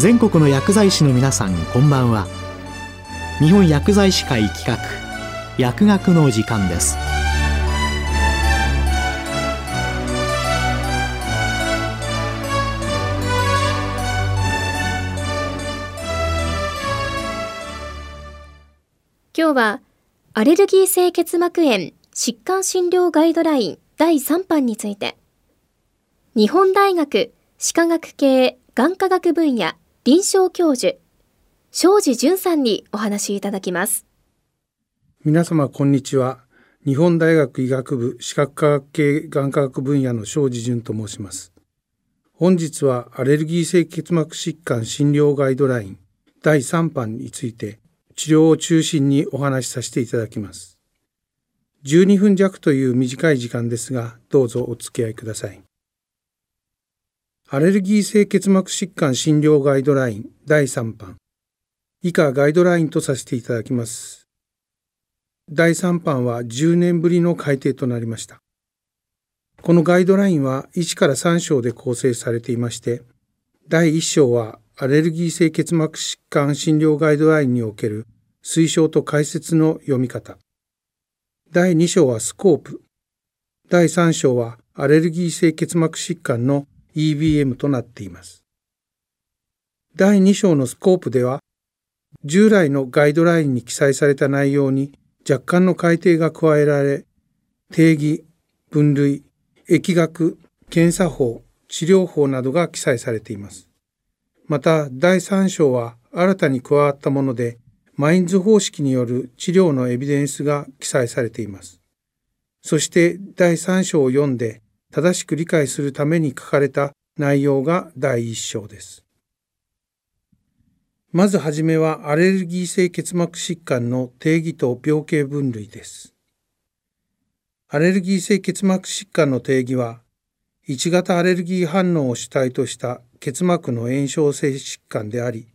全国の薬剤師の皆さんこんばんは。日本薬剤師会企画薬学の時間です。今日はアレルギー性結膜炎疾患診療ガイドライン第3版について。日本大学歯科学系眼科学分野臨床教授庄司淳さんにお話いただきます。皆様こんにちは。日本大学医学部視覚科学系眼科学分野の庄司淳と申します。本日はアレルギー性結膜疾患診療ガイドライン第3版について治療を中心にお話しさせていただきます。12分弱という短い時間ですがどうぞお付き合いください。アレルギー性結膜疾患診療ガイドライン第3版以下ガイドラインとさせていただきます。第3版は10年ぶりの改定となりました。このガイドラインは1から3章で構成されていまして、第1章はアレルギー性結膜疾患診療ガイドラインにおける推奨と解説の読み方。第2章はスコープ。第3章はアレルギー性結膜疾患の EBM となっています。第2章のスコープでは、従来のガイドラインに記載された内容に若干の改定が加えられ、定義、分類、疫学、検査法、治療法などが記載されています。また、第3章は新たに加わったもので、マインズ方式による治療のエビデンスが記載されています。そして第3章を読んで正しく理解するために書かれた内容が第一章です。まずはじめはアレルギー性結膜疾患の定義と病形分類です。アレルギー性結膜疾患の定義は、1型アレルギー反応を主体とした結膜の炎症性疾患であり、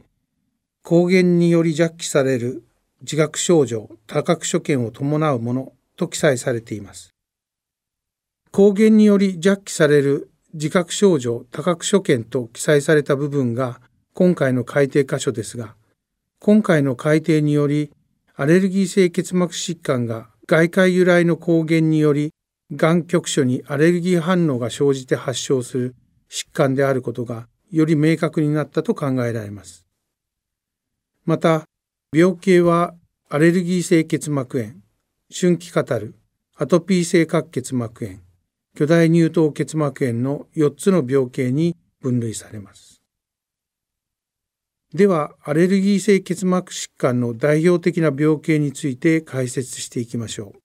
抗原により弱気される自覚症状、多覚所見を伴うものと記載されています。抗原により弱気される自覚症状多覚所見と記載された部分が今回の改定箇所ですが、今回の改定によりアレルギー性結膜疾患が外界由来の抗原によりがん局所にアレルギー反応が生じて発症する疾患であることがより明確になったと考えられます。また、病形はアレルギー性結膜炎、春季カタル、アトピー性角結膜炎、巨大乳頭結膜炎の4つの病形に分類されます。では、アレルギー性結膜疾患の代表的な病形について解説していきましょう。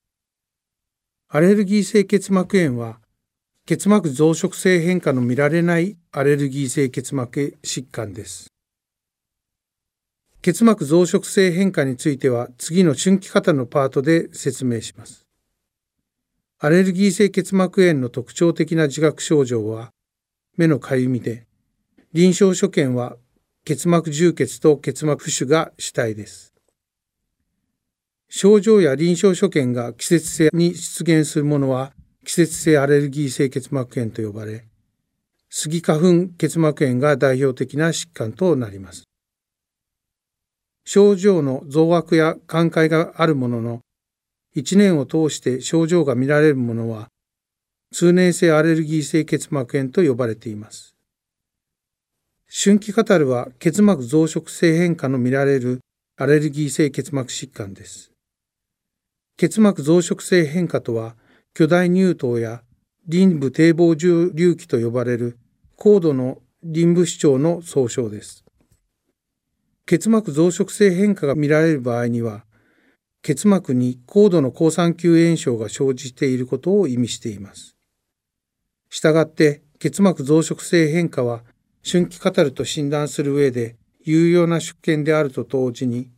アレルギー性結膜炎は、結膜増殖性変化の見られないアレルギー性結膜疾患です。結膜増殖性変化については次の春季型のパートで説明します。アレルギー性結膜炎の特徴的な自覚症状は目のかゆみで、臨床所見は結膜充血と結膜浮腫が主体です。症状や臨床所見が季節性に出現するものは季節性アレルギー性結膜炎と呼ばれ、スギ花粉結膜炎が代表的な疾患となります。症状の増悪や寛解があるものの、1年を通して症状が見られるものは、通年性アレルギー性結膜炎と呼ばれています。春季カタルは結膜増殖性変化の見られるアレルギー性結膜疾患です。結膜増殖性変化とは、巨大乳頭や臨部堤防重隆起と呼ばれる高度の臨部主張の総称です。結膜増殖性変化が見られる場合には、結膜に高度の抗酸球炎症が生じていることを意味しています。したがって結膜増殖性変化は春季カタルと診断する上で有用な出見であると同時に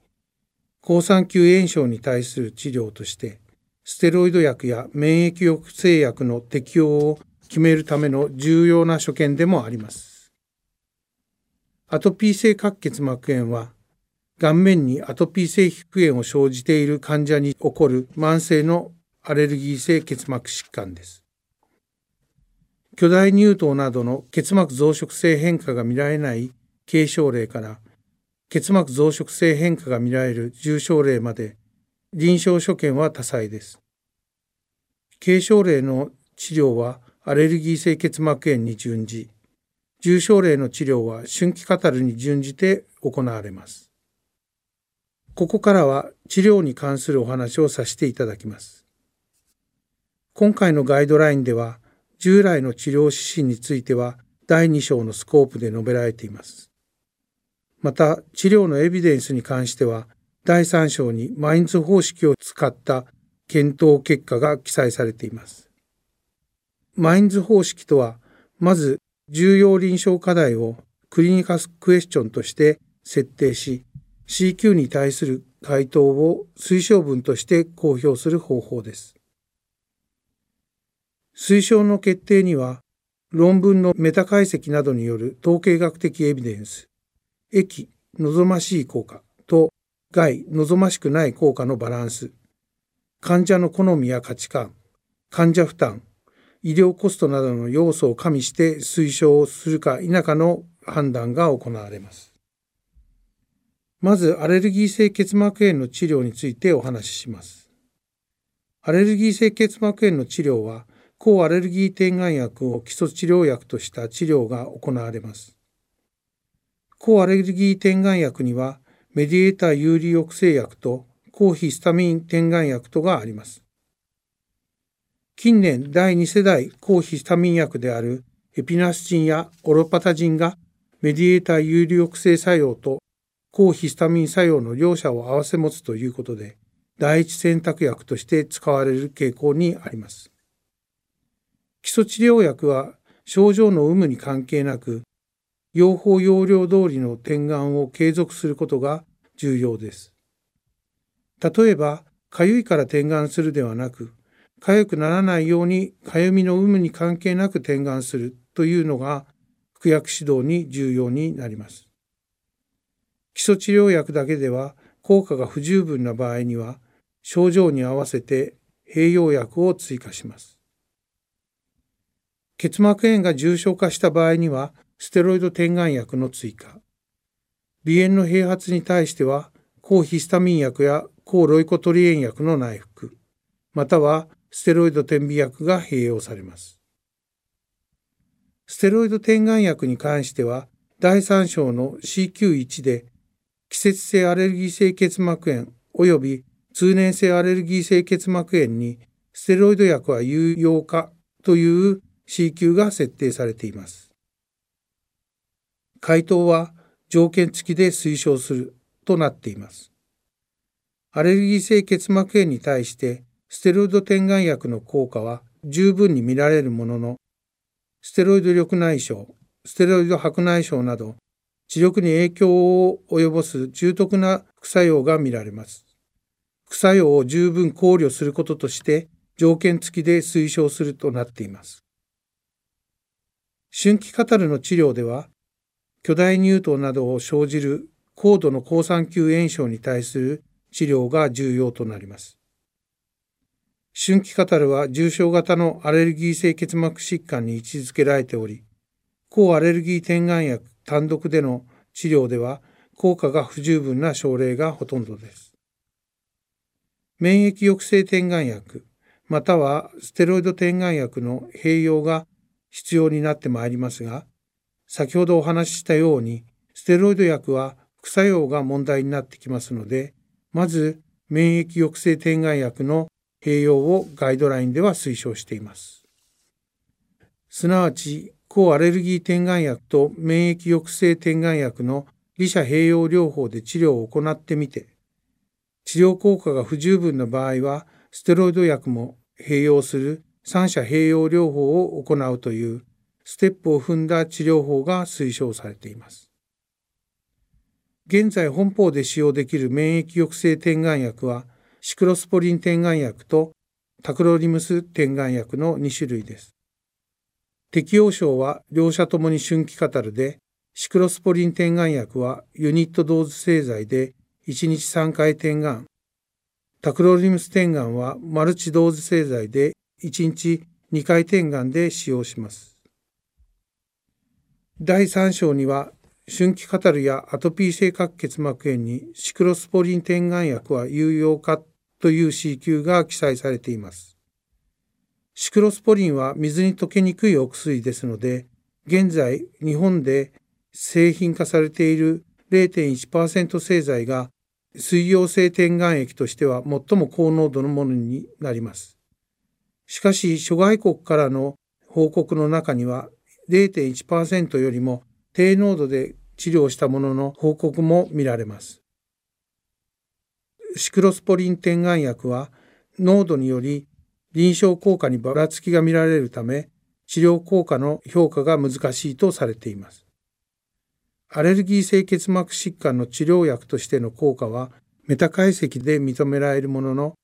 抗酸球炎症に対する治療としてステロイド薬や免疫抑制薬の適用を決めるための重要な所見でもあります。アトピー性角結膜炎は顔面にアトピー性皮膚炎を生じている患者に起こる慢性のアレルギー性結膜疾患です。巨大乳頭などの結膜増殖性変化が見られない軽症例から結膜増殖性変化が見られる重症例まで臨床所見は多彩です。軽症例の治療はアレルギー性結膜炎に準じ、重症例の治療は春季カタルに準じて行われます。ここからは治療に関するお話をさせていただきます。今回のガイドラインでは、従来の治療指針については第2章のスコープで述べられています。また、治療のエビデンスに関しては、第3章にマインズ方式を使った検討結果が記載されています。マインズ方式とは、まず重要臨床課題をクリニカスクエスチョンとして設定し、CQ に対する回答を推奨文として公表する方法です。推奨の決定には、論文のメタ解析などによる統計学的エビデンス、益、望ましい効果と害、望ましくない効果のバランス、患者の好みや価値観、患者負担、医療コストなどの要素を加味して推奨をするか否かの判断が行われます。まず、アレルギー性結膜炎の治療についてお話しします。アレルギー性結膜炎の治療は、抗アレルギー点眼薬を基礎治療薬とした治療が行われます。抗アレルギー点眼薬には、メディエーター有利抑制薬と抗ヒスタミン点眼薬とがあります。近年第2世代抗ヒスタミン薬であるエピナスチンやオロパタジンがメディエーター有利抑制作用と抗ヒスタミン作用の両者を併せ持つということで第一選択薬として使われる傾向にあります。基礎治療薬は症状の有無に関係なく用法用量通りの点眼を継続することが重要です。例えば、かゆいから点眼するではなく、痒くならないようにかゆみの有無に関係なく点眼するというのが服薬指導に重要になります。基礎治療薬だけでは効果が不十分な場合には症状に合わせて併用薬を追加します。結膜炎が重症化した場合にはステロイド点眼薬の追加。鼻炎の併発に対しては抗ヒスタミン薬や抗ロイコトリエン薬の内服、またはステロイド点鼻薬が併用されます。ステロイド点眼薬に関しては、第3章の CQ1 で、季節性アレルギー性結膜炎及び通年性アレルギー性結膜炎にステロイド薬は有用かという CQ が設定されています。回答は条件付きで推奨するとなっています。アレルギー性結膜炎に対してステロイド点眼薬の効果は十分に見られるものの、ステロイド緑内障、ステロイド白内障など、視力に影響を及ぼす重篤な副作用が見られます。副作用を十分考慮することとして、条件付きで推奨するとなっています。春季カタルの治療では、巨大乳頭などを生じる高度の好酸球炎症に対する治療が重要となります。春季カタルは重症型のアレルギー性結膜疾患に位置づけられており、抗アレルギー点眼薬単独での治療では効果が不十分な症例がほとんどです。免疫抑制点眼薬、またはステロイド点眼薬の併用が必要になってまいりますが、先ほどお話ししたように、ステロイド薬は副作用が問題になってきますので、まず免疫抑制点眼薬の併用をガイドラインでは推奨しています。すなわち、抗アレルギー点眼薬と免疫抑制点眼薬の利者併用療法で治療を行ってみて、治療効果が不十分な場合は、ステロイド薬も併用する三者併用療法を行うというステップを踏んだ治療法が推奨されています。現在本法で使用できる免疫抑制点眼薬はシクロスポリン点眼薬とタクロリムス点眼薬の2種類です。適用症は両者ともに春季カタルで、シクロスポリン点眼薬はユニットドーズ製剤で1日3回点眼、タクロリムス点眼はマルチドーズ製剤で1日2回点眼で使用します。第3章には春季カタルやアトピー性角結膜炎にシクロスポリン点眼薬は有用かという C 級が記載されています。シクロスポリンは水に溶けにくいお薬ですので、現在日本で製品化されている0.1%製剤が水溶性点眼液としては最も高濃度のものになります。しかし諸外国からの報告の中には0.1%よりも低濃度で治療したものの報告も見られます。シクロスポリン点眼薬は濃度により臨床効果にばらつきが見られるため治療効果の評価が難しいとされています。アレルギー性結膜疾患の治療薬としての効果はメタ解析で認められるものの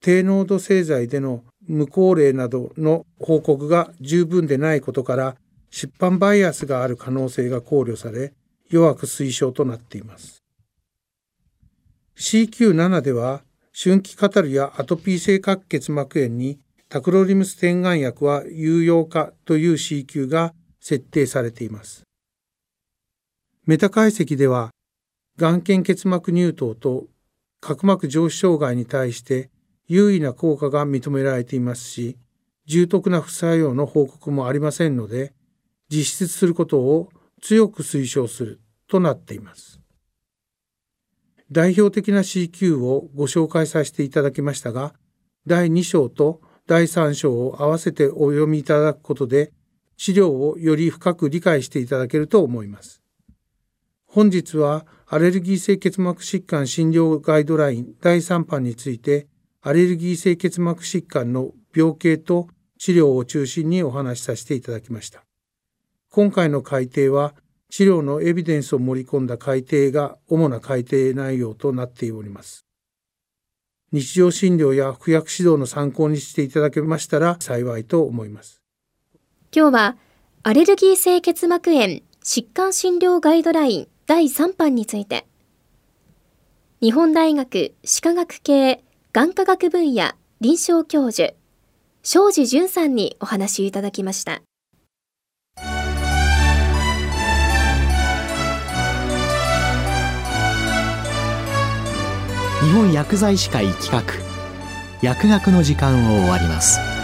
低濃度製剤での無効例などの報告が十分でないことから出版バイアスがある可能性が考慮され弱く推奨となっています。CQ7 では春季カタルやアトピー性角結膜炎にタクロリムス点眼薬は有用化という C 級が設定されています。メタ解析では、眼瞼結膜乳頭と角膜上皮障害に対して優位な効果が認められていますし、重篤な副作用の報告もありませんので、実施することを強く推奨するとなっています。代表的な CQ をご紹介させていただきましたが、第2章と第3章を合わせてお読みいただくことで、治療をより深く理解していただけると思います。本日はアレルギー性結膜疾患診療ガイドライン第3版について、アレルギー性結膜疾患の病形と治療を中心にお話しさせていただきました。今回の改定は治療のエビデンスを盛り込んだ改定が主な改定内容となっております。日常診療や服薬指導の参考にしていただけましたら幸いと思います。今日はアレルギー性結膜炎疾患診療ガイドライン第3版について日本大学歯科学系眼科学分野臨床教授庄司淳さんにお話いただきました。日本薬剤師会企画。薬学の時間を終わります。